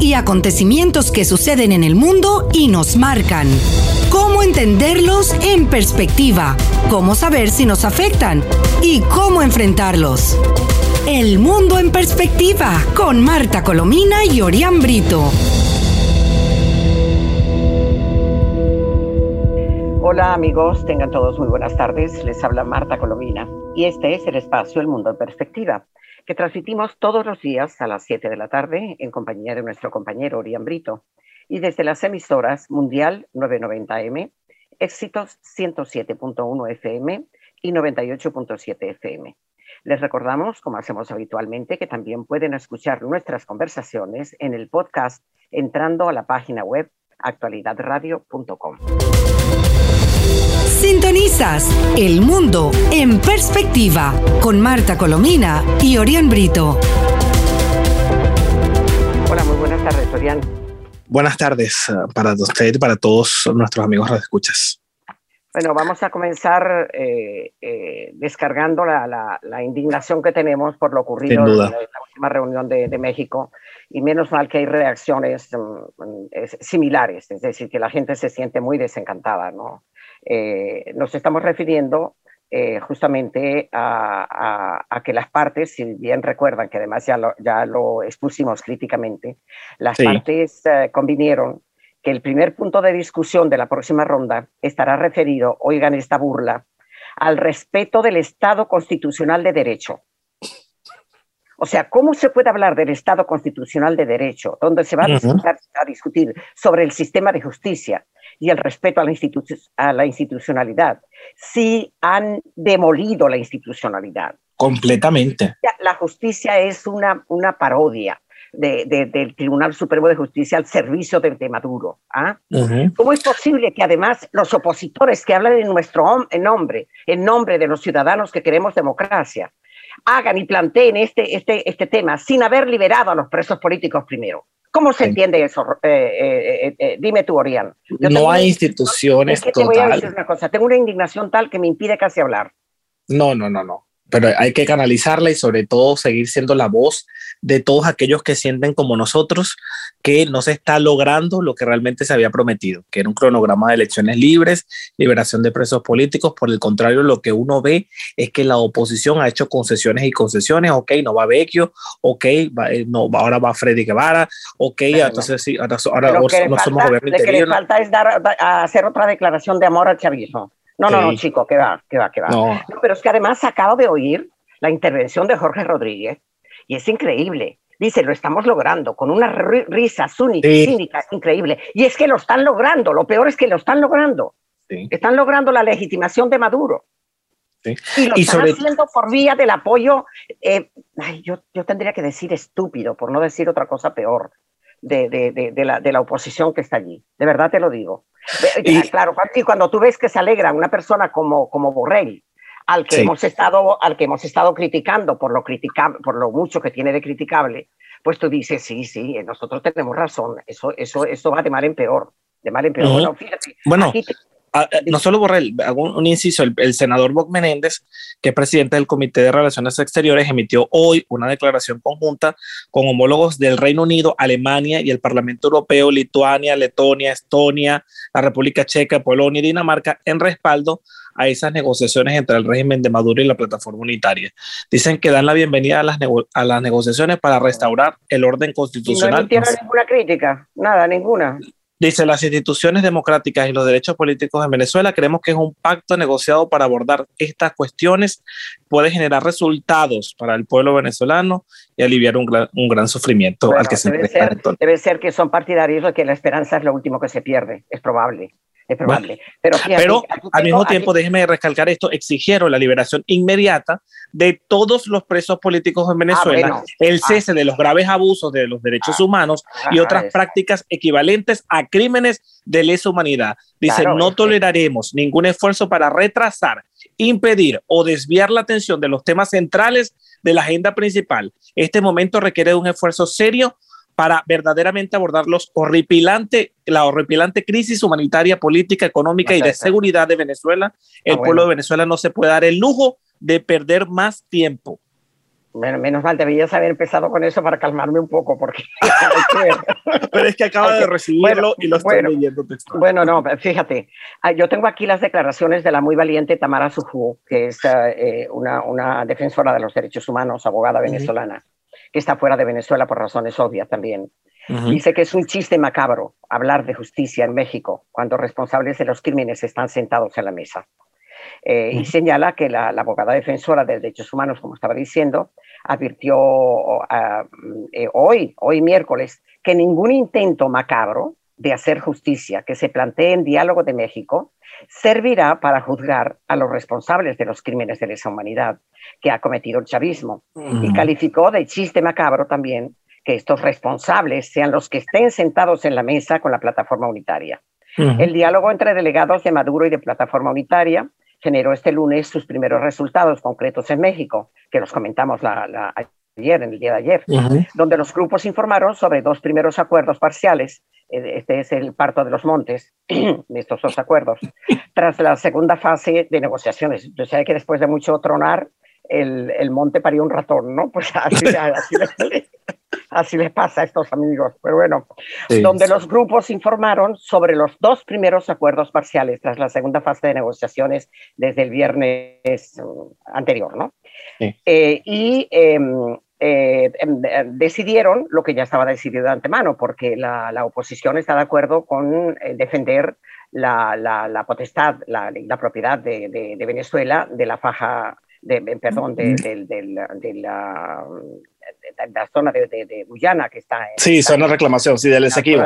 y acontecimientos que suceden en el mundo y nos marcan. Cómo entenderlos en perspectiva, cómo saber si nos afectan y cómo enfrentarlos. El mundo en perspectiva con Marta Colomina y Orián Brito. Hola amigos, tengan todos muy buenas tardes. Les habla Marta Colomina y este es el espacio El Mundo en Perspectiva que transmitimos todos los días a las 7 de la tarde en compañía de nuestro compañero Orián Brito y desde las emisoras Mundial 990M, Éxitos 107.1 FM y 98.7 FM. Les recordamos, como hacemos habitualmente, que también pueden escuchar nuestras conversaciones en el podcast entrando a la página web actualidadradio.com. El Mundo en Perspectiva con Marta Colomina y Orián Brito. Hola, muy buenas tardes, Orián. Buenas tardes eh, para usted y para todos nuestros amigos radioescuchas. Bueno, vamos a comenzar eh, eh, descargando la, indignación que tenemos por lo ocurrido en la, última reunión de, de, México y menos mal que hay reacciones mm, similares, es decir, que la gente se siente muy desencantada, ¿no? Eh, nos estamos refiriendo eh, justamente a, que las partes, si bien recuerdan que además ya lo, ya lo expusimos críticamente, las partes eh, convinieron que el primer punto de discusión de la próxima ronda estará referido, oigan esta burla, al respeto del Estado constitucional de derecho. O sea, ¿cómo se puede hablar del Estado constitucional de derecho, donde se va a discutir sobre el sistema de justicia, y el respeto a la, a la institucionalidad, si han demolido la institucionalidad. Completamente. La justicia es una, una parodia. del Tribunal Supremo de Justicia al servicio de, Maduro. ¿ah? ¿Cómo es posible que además los opositores que hablan en nuestro en nombre, en nombre de los ciudadanos que queremos democracia, hagan y planteen este, este, este tema sin haber liberado a los presos políticos primero? ¿Cómo se entiende eso? Eh, eh, eh, dime tú, Orián. no hay instituciones. Es te voy a decir una cosa. Tengo una indignación tal que me impide casi hablar. No, no, no, no pero hay que canalizarla y sobre todo seguir siendo la voz de todos aquellos que sienten como nosotros que no se está logrando lo que realmente se había prometido, que era un cronograma de elecciones libres, liberación de presos políticos. Por el contrario, lo que uno ve es que la oposición ha hecho concesiones y concesiones. Ok, no va Vecchio, ok, eh, no, ahora va Freddy Guevara, ok, entonces sí, ahora, ahora no somos gobierno. Lo que le falta es dar, hacer otra declaración de amor al chavismo. No, no, no, chico, que va, que va, que va. No. pero es que además acabo de oír la intervención de Jorge Rodríguez y es increíble. Dice, lo estamos logrando con una risa cínica increíble. Y es que lo están logrando, lo peor es que lo están logrando. Están logrando la legitimación de Maduro. Y lo están haciendo por vía del apoyo, eh, yo, yo, tendría que decir estúpido, por no decir otra cosa peor, de, de, de, la, de la oposición que está allí. De verdad te lo digo. Y, claro, y cuando tú ves que se alegra una persona como, como Borrell, al que, hemos estado, al que hemos estado criticando por lo, por lo mucho que tiene de criticable, pues tú dices, sí, sí, nosotros tenemos razón, eso, eso, eso va de mal en peor, de mal en peor. Bueno, fíjate, bueno no solo Borrell, hago un, inciso, el, senador Bob Menéndez, que es presidente del Comité de Relaciones Exteriores, emitió hoy una declaración conjunta con homólogos del Reino Unido, Alemania y el Parlamento Europeo, Lituania, Letonia, Estonia, la República Checa, Polonia y Dinamarca en respaldo a esas negociaciones entre el régimen de Maduro y la plataforma unitaria. Dicen que dan la bienvenida a las, a las negociaciones para restaurar el orden constitucional. no ninguna crítica, nada, ninguna. Dice, las instituciones democráticas y los derechos políticos en Venezuela creemos que es un pacto negociado para abordar estas cuestiones, puede generar resultados para el pueblo venezolano y aliviar un gran, un gran sufrimiento al que se debe ser, debe ser que son partidarios de que la esperanza es lo último que se pierde, es probable es probable. pero, pero al mismo tiempo, déjeme recalcar esto, exigieron la liberación inmediata de todos los presos políticos en ah, Venezuela, el ah. cese de los graves abusos de los derechos ah. humanos y otras prácticas equivalentes a crímenes de lesa humanidad. Dice, no toleraremos ningún esfuerzo para retrasar, impedir o desviar la atención de los temas centrales de la agenda principal. Este momento requiere un esfuerzo serio para verdaderamente abordar los horripilante, la horripilante crisis humanitaria, política, económica y de seguridad de Venezuela. El pueblo de Venezuela no se puede dar el lujo de perder más tiempo. menos mal, debías haber empezado con eso para calmarme un poco, porque... Pero es que acaba de recibirlo y lo estoy leyendo Bueno, no, fíjate, ah, yo tengo aquí las declaraciones de la muy valiente Tamara Suju, que es eh, una, una, defensora de los derechos humanos, abogada venezolana, que está fuera de Venezuela por razones obvias también. Dice que es un chiste macabro hablar de justicia en México cuando responsables de los crímenes están sentados en la mesa. Eh, y señala que la, abogada defensora de derechos humanos, como estaba diciendo, advirtió ah, eh, hoy, hoy miércoles, que ningún intento macabro de hacer justicia que se plantee en Diálogo de México servirá para juzgar a los responsables de los crímenes de lesa humanidad que ha cometido el chavismo. Y calificó de chiste macabro también que estos responsables sean los que estén sentados en la mesa con la plataforma unitaria. El diálogo entre delegados de Maduro y de plataforma unitaria generó este lunes sus primeros resultados concretos en México, que los comentamos la, ayer, en el día de ayer, donde los grupos informaron sobre dos primeros acuerdos parciales. Eh, este es el parto de los montes de estos dos acuerdos. Tras la segunda fase de negociaciones, yo sé que después de mucho tronar, el, el monte parió un ratón, ¿no? Pues así, así, así les pasa a estos amigos. Pero bueno, donde los grupos informaron sobre los dos primeros acuerdos parciales tras la segunda fase de negociaciones desde el viernes uh, anterior, ¿no? Eh, y em, eh, em, eh, decidieron lo que ya estaba decidido de antemano, porque la, la oposición está de acuerdo con defender la, la, potestad, la, propiedad de, de, Venezuela de la faja, de, perdón, de, de la la zona de, de, Guyana que está en... Sí, zona de reclamación, sí, del Esequibo.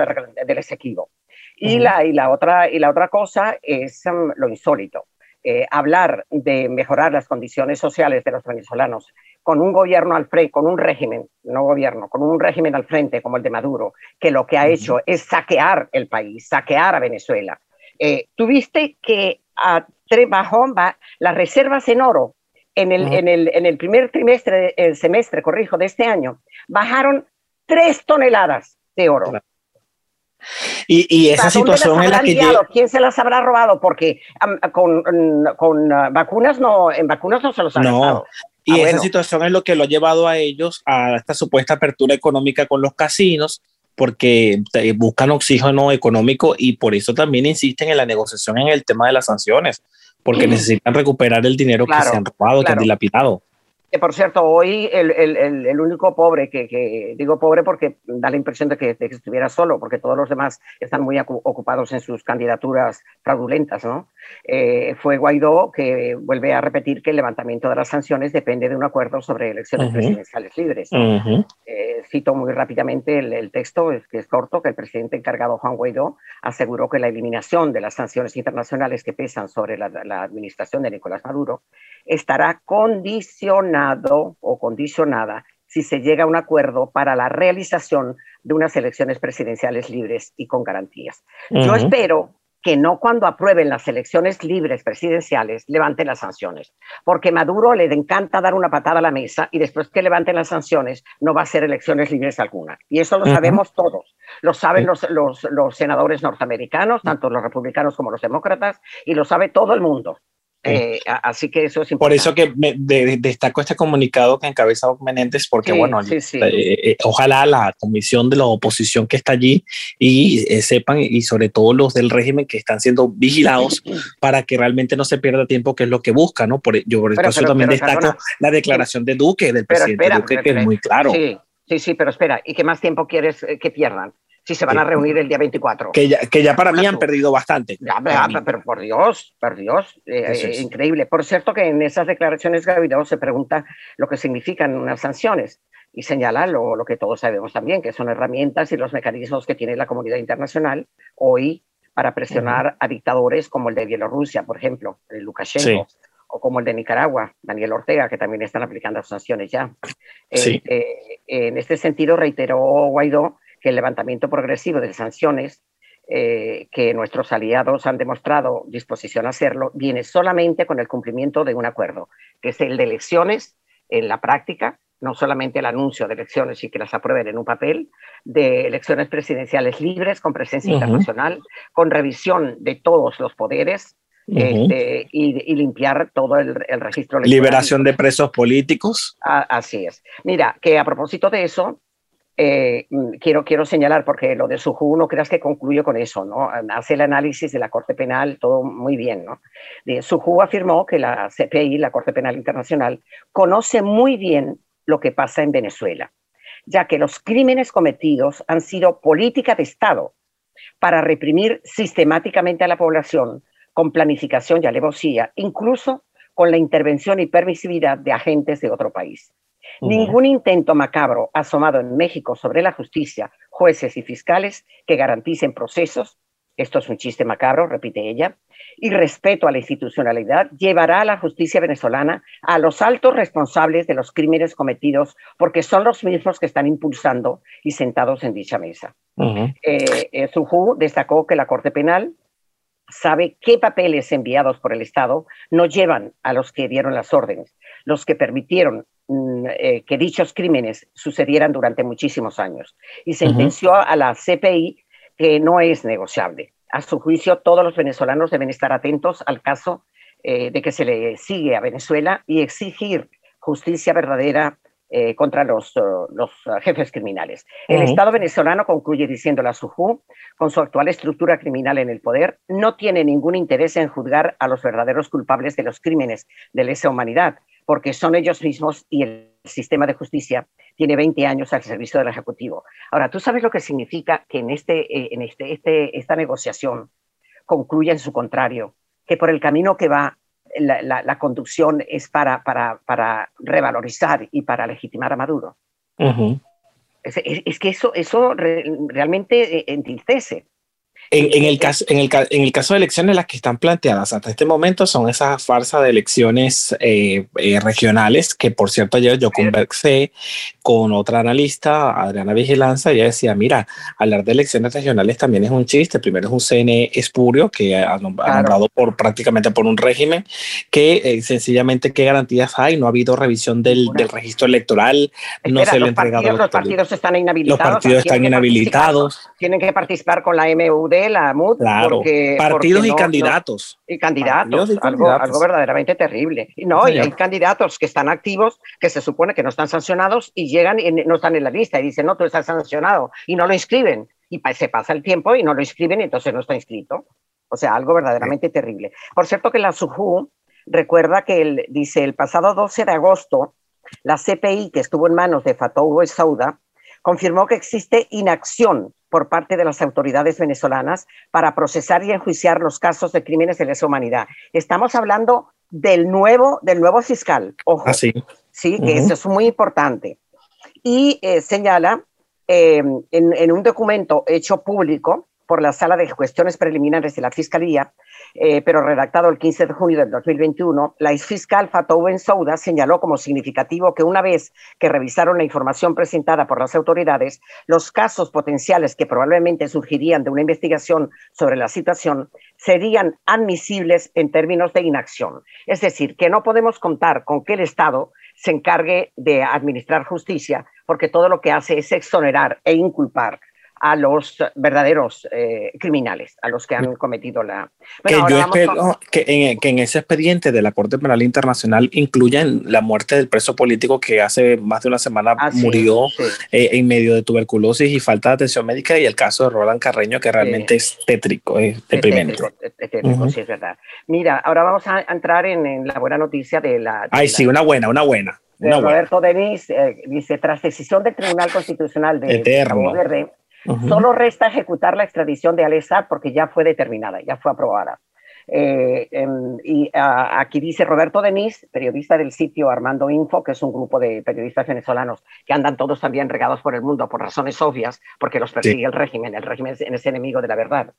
Del Esequibo. Y, la, y, la otra, y la otra cosa es um, lo insólito. Eh, hablar de mejorar las condiciones sociales de los venezolanos con un gobierno al frente, con un régimen, no gobierno, con un régimen al frente como el de Maduro, que lo que ha hecho es saquear el país, saquear a Venezuela. Eh, Tuviste que a, bajó las reservas en oro en el, en el, en el primer trimestre, el semestre, corrijo, de este año, bajaron tres toneladas de oro. Y, y, esa situación en la que ¿Quién se las habrá robado? Porque con, con uh, vacunas no, en vacunas no se los han no. Y ah, esa situación es lo que lo ha llevado a ellos a esta supuesta apertura económica con los casinos, porque buscan oxígeno económico y por eso también insisten en la negociación en el tema de las sanciones, porque necesitan recuperar el dinero que se han robado, que han dilapidado por cierto, hoy el, el, el, único pobre, que, que, digo pobre porque da la impresión de que, estuviera solo, porque todos los demás están muy ocupados en sus candidaturas fraudulentas, ¿no? Eh, fue Guaidó que vuelve a repetir que el levantamiento de las sanciones depende de un acuerdo sobre elecciones presidenciales libres. Eh, cito muy rápidamente el, texto, que es corto, que el presidente encargado Juan Guaidó aseguró que la eliminación de las sanciones internacionales que pesan sobre la, la administración de Nicolás Maduro estará condicionado o condicionada si se llega a un acuerdo para la realización de unas elecciones presidenciales libres y con garantías. Yo espero que no cuando aprueben las elecciones libres presidenciales levanten las sanciones, porque Maduro le encanta dar una patada a la mesa y después que levanten las sanciones no va a ser elecciones libres alguna. Y eso lo sabemos todos, lo saben los, los, los senadores norteamericanos, tanto los republicanos como los demócratas, y lo sabe todo el mundo. Eh, así que eso es importante. Por eso que me destaco este comunicado que encabeza Menéndez, porque bueno, eh, eh, ojalá la comisión de la oposición que está allí y sepan, y sobre todo los del régimen que están siendo vigilados para que realmente no se pierda tiempo, que es lo que busca, ¿no? Por, yo por eso también destaco la declaración de Duque, del presidente Duque, que es muy claro. Sí, sí, pero espera, ¿y qué más tiempo quieres que pierdan? Si se van a reunir el día 24. Que ya, que ya para mí han perdido bastante. pero por Dios, por Dios, eh, eh, increíble. Por cierto que en esas declaraciones Gavidó se pregunta lo que significan unas sanciones y señala lo, lo, que todos sabemos también, que son herramientas y los mecanismos que tiene la comunidad internacional hoy para presionar a dictadores como el de Bielorrusia, por ejemplo, el Lukashenko. o como el de Nicaragua, Daniel Ortega, que también están aplicando sanciones ya. Eh, en este sentido, reiteró Guaidó que el levantamiento progresivo de sanciones eh, que nuestros aliados han demostrado disposición a hacerlo, viene solamente con el cumplimiento de un acuerdo, que es el de elecciones en la práctica, no solamente el anuncio de elecciones y que las aprueben en un papel, de elecciones presidenciales libres con presencia internacional, con revisión de todos los poderes, este, y, limpiar todo el, registro. Liberación de presos políticos. así es. Mira, que a propósito de eso, eh, quiero, quiero señalar, porque lo de Suju no creas que concluyo con eso, ¿no? Hace el análisis de la Corte Penal, todo muy bien, ¿no? De, Suju afirmó que la CPI, la Corte Penal Internacional, conoce muy bien lo que pasa en Venezuela, ya que los crímenes cometidos han sido política de Estado para reprimir sistemáticamente a la población con planificación y alevosía, incluso con la intervención y permisividad de agentes de otro país. Ningún intento macabro asomado en México sobre la justicia, jueces y fiscales que garanticen procesos, esto es un chiste macabro, repite ella, y respeto a la institucionalidad llevará a la justicia venezolana a los altos responsables de los crímenes cometidos, porque son los mismos que están impulsando y sentados en dicha mesa. Uh destacó que la Corte Penal sabe qué papeles enviados por el Estado no llevan a los que dieron las órdenes, los que permitieron mm, eh, que dichos crímenes sucedieran durante muchísimos años. Y sentenció a la CPI que no es negociable. A su juicio, todos los venezolanos deben estar atentos al caso eh, de que se le sigue a Venezuela y exigir justicia verdadera eh, contra los, los, jefes criminales. El Estado venezolano, concluye diciendo la SUJU, con su actual estructura criminal en el poder, no tiene ningún interés en juzgar a los verdaderos culpables de los crímenes de lesa humanidad, porque son ellos mismos y el sistema de justicia tiene 20 años al servicio del Ejecutivo. Ahora, ¿tú sabes lo que significa que en, este, eh, en este, este, esta negociación concluya en su contrario? Que por el camino que va la, conducción es para, para, para, revalorizar y para legitimar a Maduro. es, que eso, eso realmente eh, entristece. En, el caso, en, el, en el caso de elecciones, las que están planteadas hasta este momento son esas farsas de elecciones eh, eh, regionales, que por cierto ayer yo conversé con otra analista, Adriana Vigilanza, y ella decía, mira, hablar de elecciones regionales también es un chiste. Primero es un CNE espurio que ha, nombrado por prácticamente por un régimen que eh, sencillamente qué garantías hay, no ha habido revisión del, del registro electoral, no se le ha entregado. los partidos están inhabilitados. Los partidos están inhabilitados. Tienen que participar con la MUD la MUD. Claro, partidos y candidatos. y candidatos, algo, verdaderamente terrible. Y no, y hay candidatos que están activos, que se supone que no están sancionados y llegan y no están en la lista y dicen, no, tú estás sancionado y no lo inscriben. Y se pasa el tiempo y no lo inscriben y entonces no está inscrito. O sea, algo verdaderamente terrible. Por cierto que la SUJU recuerda que el, dice el pasado 12 de agosto, la CPI que estuvo en manos de Fatou Sauda confirmó que existe inacción por parte de las autoridades venezolanas para procesar y enjuiciar los casos de crímenes de lesa humanidad. Estamos hablando del nuevo, del nuevo fiscal, ojo. Ah, sí, que eso es muy importante. Y eh, señala eh, en, en, un documento hecho público por la Sala de Cuestiones Preliminares de la Fiscalía, eh, pero redactado el 15 de junio del 2021, la exfiscal Fatou Souda señaló como significativo que una vez que revisaron la información presentada por las autoridades, los casos potenciales que probablemente surgirían de una investigación sobre la situación serían admisibles en términos de inacción. Es decir, que no podemos contar con que el Estado se encargue de administrar justicia, porque todo lo que hace es exonerar e inculpar a los verdaderos eh, criminales, a los que han cometido la... que yo espero que, en, ese expediente de la Corte Penal Internacional incluyan la muerte del preso político que hace más de una semana ah, murió eh, en medio de tuberculosis y falta de atención médica y el caso de Roland Carreño que realmente es tétrico, es deprimente. tétrico, sí, es verdad. Mira, ahora vamos a entrar en, la buena noticia de la... Ay, sí, una buena, una buena. Roberto Denis eh, dice, tras decisión del Tribunal Constitucional de Eterno. Solo resta ejecutar la extradición de Alessar porque ya fue determinada, ya fue aprobada. Eh, em, y aquí dice Roberto Denis, periodista del sitio Armando Info, que es un grupo de periodistas venezolanos que andan todos también regados por el mundo por razones obvias, porque los persigue el régimen, el régimen es enemigo de la verdad.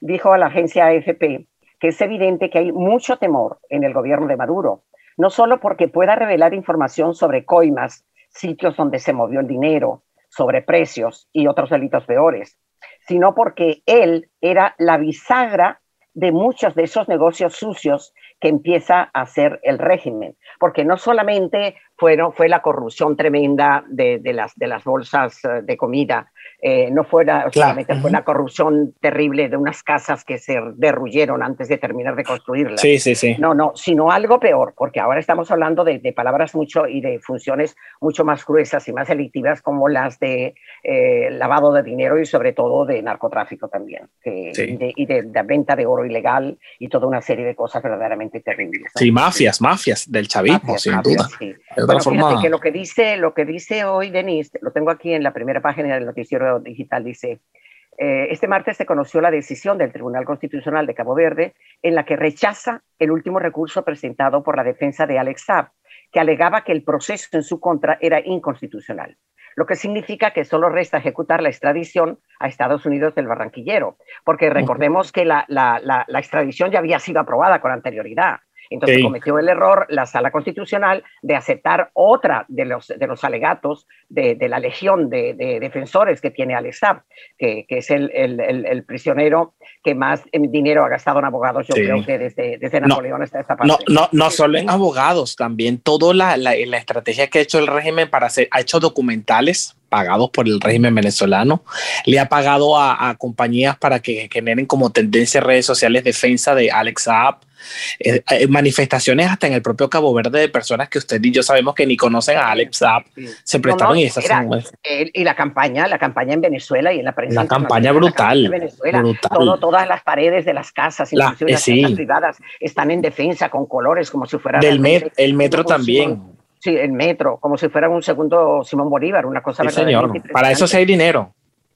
Dijo a la agencia AFP que es evidente que hay mucho temor en el gobierno de Maduro, no solo porque pueda revelar información sobre coimas, sitios donde se movió el dinero, sobre precios y otros delitos peores, sino porque él era la bisagra de muchos de esos negocios sucios que empieza a hacer el régimen, porque no solamente fueron, fue la corrupción tremenda de, de, las, de las bolsas eh, de comida. Eh, no fuera solamente fue la corrupción terrible de unas casas que se derruyeron antes de terminar de construirlas. Sí, sí, sí. No, no, sino algo peor, porque ahora estamos hablando de, de palabras mucho y de funciones mucho más gruesas y más selectivas como las de eh, lavado de dinero y sobre todo de narcotráfico también, y, de, venta de oro ilegal y toda una serie de cosas verdaderamente terribles. Sí, mafias, mafias del chavismo, sin duda. Bueno, que lo que dice, lo que dice hoy Denise, lo tengo aquí en la primera página del noticiero digital, dice, eh, este martes se conoció la decisión del Tribunal Constitucional de Cabo Verde en la que rechaza el último recurso presentado por la defensa de Alex Saab, que alegaba que el proceso en su contra era inconstitucional, lo que significa que solo resta ejecutar la extradición a Estados Unidos del barranquillero, porque recordemos que la, la extradición ya había sido aprobada con anterioridad. Entonces cometió el error la sala constitucional de aceptar otra de los, de los alegatos de, de la legión de, de, defensores que tiene Alex que, que es el, el, el, prisionero que más dinero ha gastado en abogados, yo creo que desde, desde Napoleón no, hasta esta parte. No, no, no solo en abogados, también toda la, la, la, estrategia que ha hecho el régimen para hacer, ha hecho documentales pagados por el régimen venezolano, le ha pagado a, a compañías para que generen como tendencia en redes sociales defensa de Alex Saab, eh, eh, manifestaciones hasta en el propio Cabo Verde de personas que usted y yo sabemos que ni conocen a Alex Saab, se prestaron y esas Y la campaña, la campaña en Venezuela y en la prensa. La campaña brutal. Venezuela, Todo, todas las paredes de las casas, inclusive las casas privadas, están en defensa con colores como si fuera... Del el metro también. sí, el metro, como si fuera un segundo Simón Bolívar, una cosa sí, señor. Para eso sí hay dinero.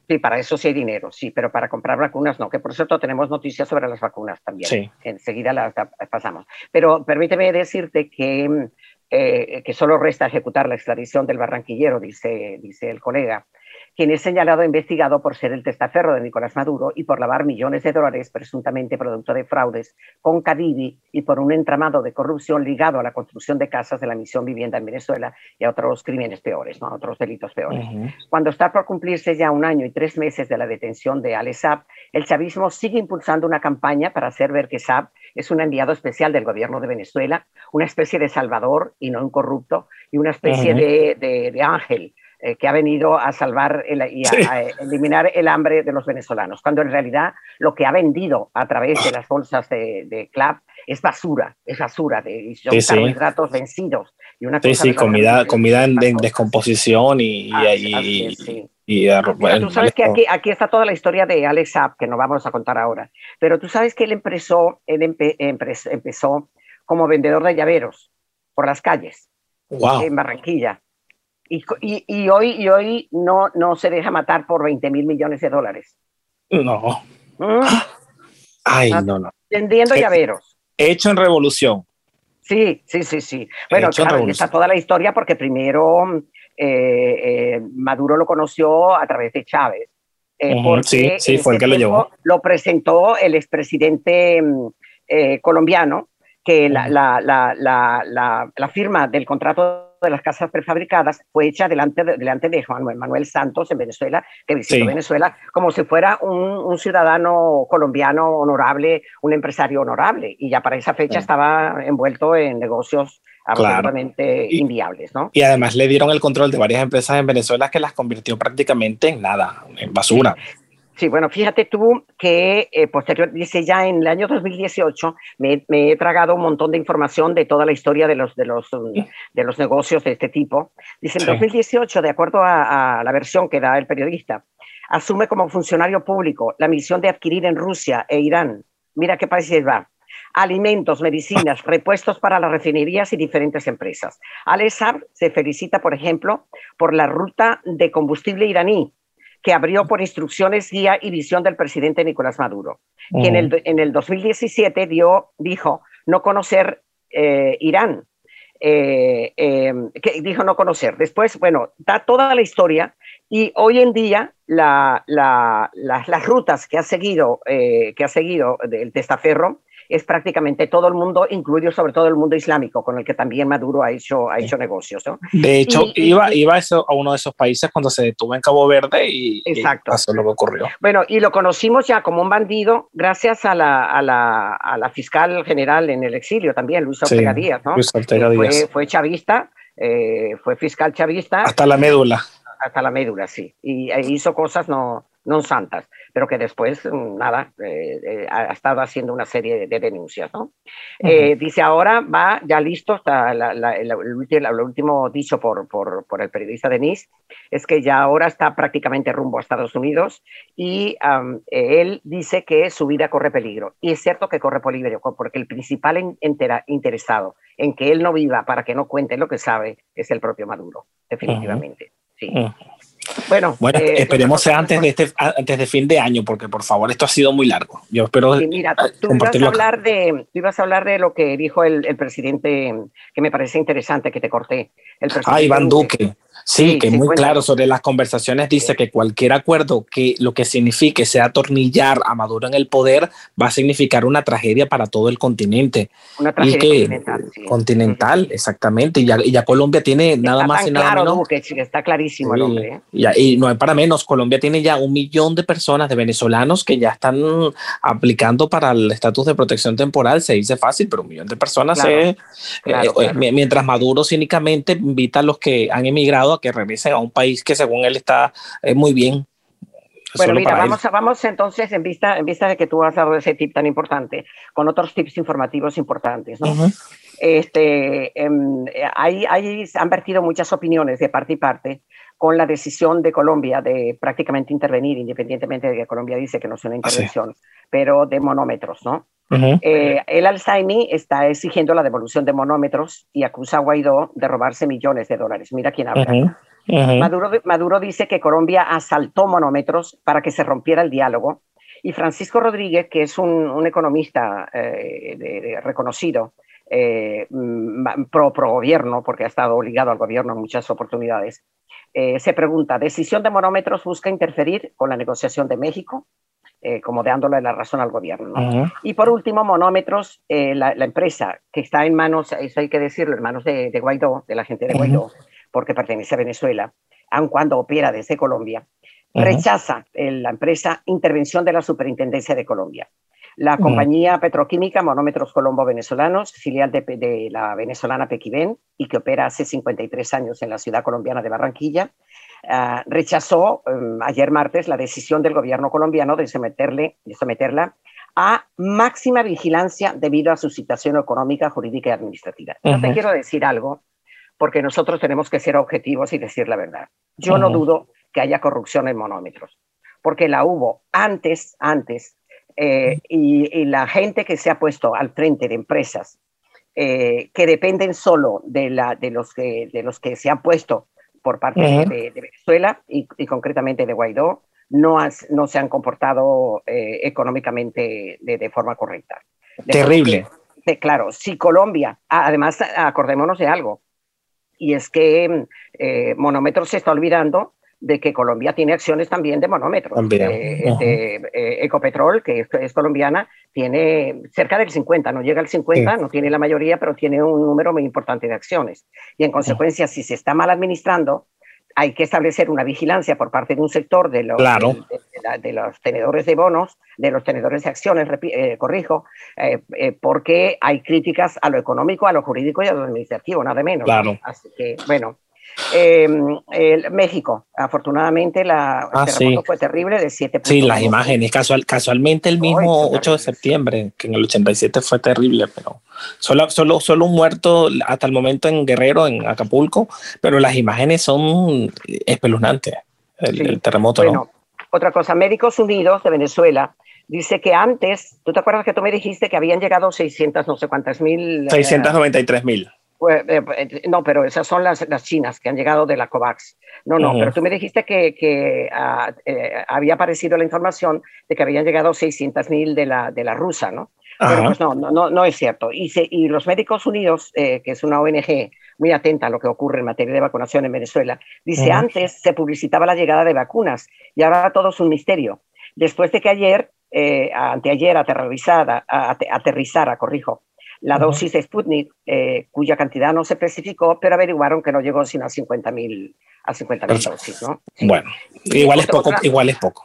Sí, para eso sí hay dinero, sí, pero para comprar vacunas no, que por cierto tenemos noticias sobre las vacunas también. Sí. Enseguida las pasamos. Pero permíteme decirte que, eh, que solo resta ejecutar la extradición del barranquillero, dice, dice el colega quien es señalado e investigado por ser el testaferro de Nicolás Maduro y por lavar millones de dólares presuntamente producto de fraudes con Cadivi y por un entramado de corrupción ligado a la construcción de casas de la misión vivienda en Venezuela y a otros crímenes peores, ¿no? a otros delitos peores. Cuando está por cumplirse ya un año y tres meses de la detención de Ale Saab, el chavismo sigue impulsando una campaña para hacer ver que Saab es un enviado especial del gobierno de Venezuela, una especie de salvador y no un corrupto, y una especie de, de, de ángel eh, que ha venido a salvar y a, eliminar el hambre de los venezolanos, cuando en realidad lo que ha vendido a través de las bolsas de, de CLAP es basura, es basura, de, son sí, carbohidratos vencidos. Y una sí, sí, comida, comida en, descomposición y... y, y tú sabes que aquí, aquí, está toda la historia de Alex Saab, que no vamos a contar ahora, pero tú sabes que él empezó, él empezó como vendedor de llaveros por las calles en Barranquilla y, y, hoy, y hoy no, no se deja matar por 20 mil millones de dólares. No. ¿Mm? Ay, no, no. Vendiendo llaveros. Hecho en revolución. Sí, sí, sí, sí. Bueno, claro, está toda la historia porque primero eh, eh, Maduro lo conoció a través de Chávez. Eh, sí, sí, fue el que lo llevó. Lo presentó el expresidente mm, colombiano, que la, la, la, la, firma del contrato de las casas prefabricadas fue hecha delante de, delante de Juan Manuel Santos en Venezuela, que visitó Venezuela como si fuera un, ciudadano colombiano honorable, un empresario honorable, y ya para esa fecha estaba envuelto en negocios absolutamente inviables. ¿no? Y además le dieron el control de varias empresas en Venezuela que las convirtió prácticamente en nada, en basura. Sí, bueno, fíjate tú que eh, posterior, dice ya en el año 2018, me, he tragado un montón de información de toda la historia de los, de los, de los negocios de este tipo. Dice, en 2018, de acuerdo a, la versión que da el periodista, asume como funcionario público la misión de adquirir en Rusia e Irán, mira qué países va, alimentos, medicinas, repuestos para las refinerías y diferentes empresas. Al se felicita, por ejemplo, por la ruta de combustible iraní, que abrió por instrucciones, guía y visión del presidente Nicolás Maduro, que en el, en el 2017 dio, dijo no conocer eh, Irán, eh, eh, que dijo no conocer. Después, bueno, da toda la historia y hoy en día la, la, las rutas que ha seguido, que ha seguido el testaferro es prácticamente todo el mundo, incluido sobre todo el mundo islámico, con el que también Maduro ha hecho, ha hecho negocios. ¿no? De hecho, iba, iba a, eso, a, uno de esos países cuando se detuvo en Cabo Verde y, exacto. pasó lo que ocurrió. Bueno, y lo conocimos ya como un bandido gracias a la, a la, a la fiscal general en el exilio también, Luis Ortega Díaz, ¿no? Luis Ortega Díaz. Fue, fue chavista fue fiscal chavista. Hasta la médula. Hasta la médula, sí. Y hizo cosas no, no santas, pero que después, mm, nada, eh, eh, ha estado haciendo una serie de, denuncias, ¿no? Eh, dice, ahora va ya listo, está lo último dicho por, por, por, el periodista Denis, es que ya ahora está prácticamente rumbo a Estados Unidos y él dice que su vida corre peligro. Y es cierto que corre peligro, porque el principal interesado en que él no viva para que no cuente lo que sabe es el propio Maduro, definitivamente. Sí. Bueno, bueno eh, esperemos sea antes de, este, antes de fin de año, porque por favor, esto ha sido muy largo. Yo espero. mira, tú, ibas a hablar de, tú ibas a hablar de lo que dijo el, el, presidente, que me parece interesante que te corté. El ah, Iván Duque. Sí, que muy claro sobre las conversaciones dice que cualquier acuerdo que lo que signifique sea atornillar a Maduro en el poder va a significar una tragedia para todo el continente. Una tragedia continental. exactamente. Y ya, Colombia tiene nada más y nada claro, Duque, está clarísimo el hombre. ¿eh? y no hay para menos, Colombia tiene ya un millón de personas, de venezolanos, que ya están aplicando para el estatus de protección temporal. Se dice fácil, pero un millón de personas eh, eh, mientras Maduro cínicamente invita a los que han emigrado a que regresen a un país que según él está eh, muy bien. Bueno, mira, vamos, vamos entonces, en vista, en vista de que tú has dado ese tip tan importante, con otros tips informativos importantes, ¿no? este, em, hay, hay, han vertido muchas opiniones de parte y parte con la decisión de Colombia de prácticamente intervenir, independientemente de que Colombia dice que no es una ah, intervención, pero de monómetros, ¿no? Eh, el Alzheimer está exigiendo la devolución de monómetros y acusa a Guaidó de robarse millones de dólares. Mira quién habla. Maduro, Maduro dice que Colombia asaltó monómetros para que se rompiera el diálogo y Francisco Rodríguez, que es un, economista eh, reconocido, eh, pro, pro, gobierno, porque ha estado ligado al gobierno en muchas oportunidades, eh, se pregunta, ¿decisión de monómetros busca interferir con la negociación de México? Eh, como dándole la razón al gobierno. Y por último, monómetros, eh, la, empresa que está en manos, eso hay que decirlo, en manos de, Guaidó, de la gente de Guaidó, porque pertenece a Venezuela, aun cuando opera desde Colombia, rechaza la empresa intervención de la Superintendencia de Colombia. La compañía petroquímica Monómetros Colombo Venezolanos, filial de, la venezolana Pequiven y que opera hace 53 años en la ciudad colombiana de Barranquilla, ah, rechazó em, ayer martes la decisión del gobierno colombiano de, someterle, de someterla a máxima vigilancia debido a su situación económica, jurídica y administrativa. Yo te quiero decir algo, porque nosotros tenemos que ser objetivos y decir la verdad. Yo no dudo que haya corrupción en monómetros, porque la hubo antes, antes eh, y, la gente que se ha puesto al frente de empresas eh, que dependen solo de, la, de, los que, de los que se han puesto por parte de, Venezuela y, concretamente de Guaidó, no, no se han comportado eh, económicamente de, forma correcta. Terrible. claro, si Colombia, además acordémonos de algo, y es que Monómetro se está olvidando de que Colombia tiene acciones también de monómetros. Eh, eh, Ecopetrol, que es, colombiana, tiene cerca del 50, no llega al 50, no tiene la mayoría, pero tiene un número muy importante de acciones. Y en consecuencia, si se está mal administrando, hay que establecer una vigilancia por parte de un sector de los, de, los tenedores de bonos, de los tenedores de acciones, eh, corrijo, porque hay críticas a lo económico, a lo jurídico y a lo administrativo, nada menos. Claro. Así que, bueno, Em, México, afortunadamente, la ah, fue terrible de 7 Sí, las imágenes, casual, casualmente el mismo 8 de septiembre, que en el 87 fue terrible, pero solo, solo, solo un muerto hasta el momento en Guerrero, en Acapulco, pero las imágenes son espeluznantes, el, terremoto. Bueno, otra cosa, Médicos Unidos de Venezuela dice que antes, ¿tú te acuerdas que tú me dijiste que habían llegado 600, no sé cuántas mil? 693 mil. Eh, eh, no, pero esas son las, las, chinas que han llegado de la COVAX. No, no, pero tú me dijiste que, que ah, eh, había aparecido la información de que habían llegado 600 mil de la, de la rusa, ¿no? Pero pues no, no, no, es cierto. Y, y los Médicos Unidos, que es una ONG muy atenta a lo que ocurre en materia de vacunación en Venezuela, dice, antes se publicitaba la llegada de vacunas y ahora todo es un misterio. Después de que ayer, anteayer, aterrizada, aterrizara, corrijo, la dosis de Sputnik, eh, cuya cantidad no se especificó, pero averiguaron que no llegó sino a 50.000 a 50 dosis. ¿no? Bueno, igual es poco, igual es poco.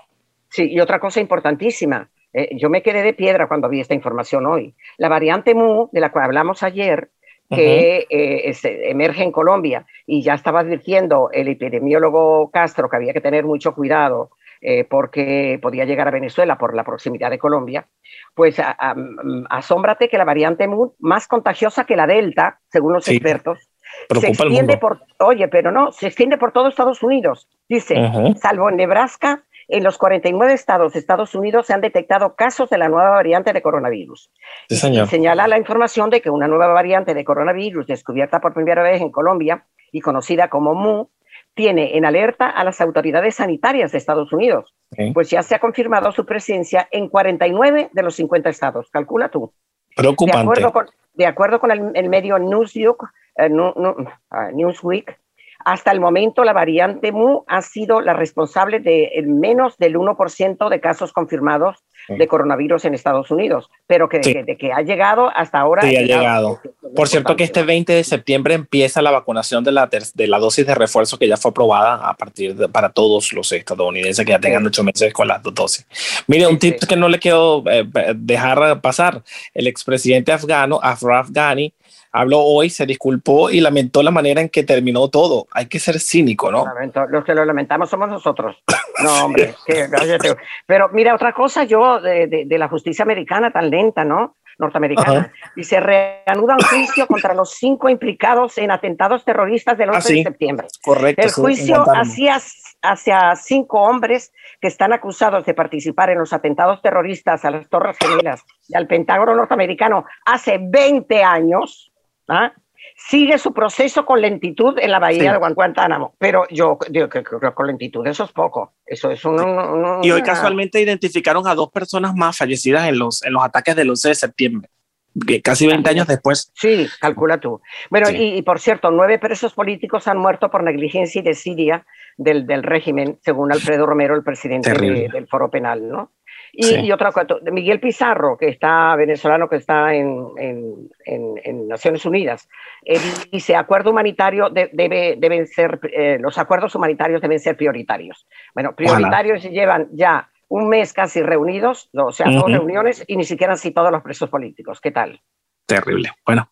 Sí, y otra cosa importantísima, eh, yo me quedé de piedra cuando vi esta información hoy. La variante Mu, de la cual hablamos ayer, que eh, emerge en Colombia y ya estaba advirtiendo el epidemiólogo Castro que había que tener mucho cuidado eh, porque podía llegar a Venezuela por la proximidad de Colombia, pues asómbrate que la variante más contagiosa que la Delta, según los expertos, se extiende por, oye, pero no, se extiende por todo Estados Unidos. Dice, salvo en Nebraska, en los 49 estados de Estados Unidos se han detectado casos de la nueva variante de coronavirus. Y señala la información de que una nueva variante de coronavirus descubierta por primera vez en Colombia y conocida como MU tiene en alerta a las autoridades sanitarias de Estados Unidos, pues ya se ha confirmado su presencia en 49 de los 50 estados. Calcula tú. Preocupante. De acuerdo con, el, medio Newsweek, eh, ah, Newsweek hasta el momento, la variante Mu ha sido la responsable de menos del 1% de casos confirmados de coronavirus en Estados Unidos, pero que, de, que ha llegado hasta ahora. Sí, ha llegado. Por cierto, que este 20 de septiembre empieza la vacunación de la, de la dosis de refuerzo que ya fue aprobada a partir de, para todos los estadounidenses que ya tengan ocho meses con las dos dosis. Mire, un tip que no le quiero eh, dejar pasar: el expresidente afgano, Afraf Ghani, habló hoy, se disculpó y lamentó la manera en que terminó todo. Hay que ser cínico, ¿no? los que lo lamentamos somos nosotros. No, hombre. pero mira, otra cosa yo de, la justicia americana tan lenta, ¿no? Norteamericana. Y se reanuda un juicio contra los cinco implicados en atentados terroristas del 11 ah, de septiembre. Correcto. El juicio hacia, hacia cinco hombres que están acusados de participar en los atentados terroristas a las Torres Gemelas y al Pentágono norteamericano hace 20 años ¿ah? Sigue su proceso con lentitud en la bahía de Guantánamo, pero yo digo que, con lentitud eso es poco, eso es un, Y hoy casualmente identificaron a dos personas más fallecidas en los, en los ataques del 11 de septiembre, casi 20 años después. Sí, calcula tú. Bueno, y, por cierto, nueve presos políticos han muerto por negligencia y desidia del, del régimen, según Alfredo Romero, el presidente del Foro Penal, ¿no? Y, otra cosa, Miguel Pizarro, que está venezolano, que está en, en, Naciones Unidas, dice, acuerdo humanitario debe, deben ser, eh, los acuerdos humanitarios deben ser prioritarios. Bueno, prioritarios se llevan ya un mes casi reunidos, o sea, dos reuniones y ni siquiera han citado a los presos políticos. ¿Qué tal? Terrible. Bueno.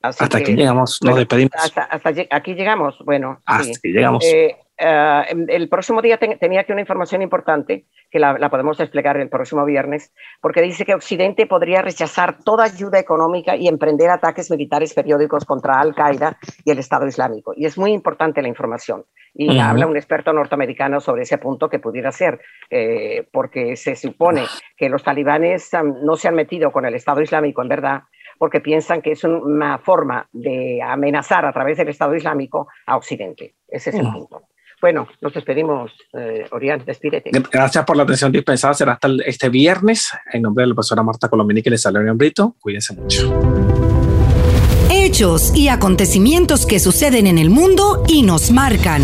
hasta aquí llegamos, nos despedimos. Hasta, aquí llegamos, bueno. Hasta aquí llegamos. Eh, eh, el próximo día tenía aquí una información importante que la, podemos desplegar el próximo viernes, porque dice que Occidente podría rechazar toda ayuda económica y emprender ataques militares periódicos contra Al-Qaeda y el Estado Islámico. Y es muy importante la información. Y habla un experto norteamericano sobre ese punto que pudiera ser, eh, porque se supone que los talibanes no se han metido con el Estado Islámico, en verdad, porque piensan que es una forma de amenazar a través del Estado Islámico a Occidente. Ese es el punto. Bueno, nos despedimos, eh, Orián, despídete. Gracias por la atención dispensada. Será hasta este viernes. En nombre de la profesora Marta Colombini, que les sale Orián Brito. Cuídense mucho. Hechos y acontecimientos que suceden en el mundo y nos marcan.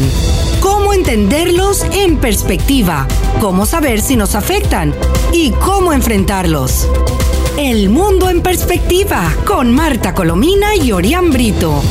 Cómo entenderlos en perspectiva. Cómo saber si nos afectan. Y cómo enfrentarlos. El mundo en perspectiva con Marta Colomina y Orián Brito.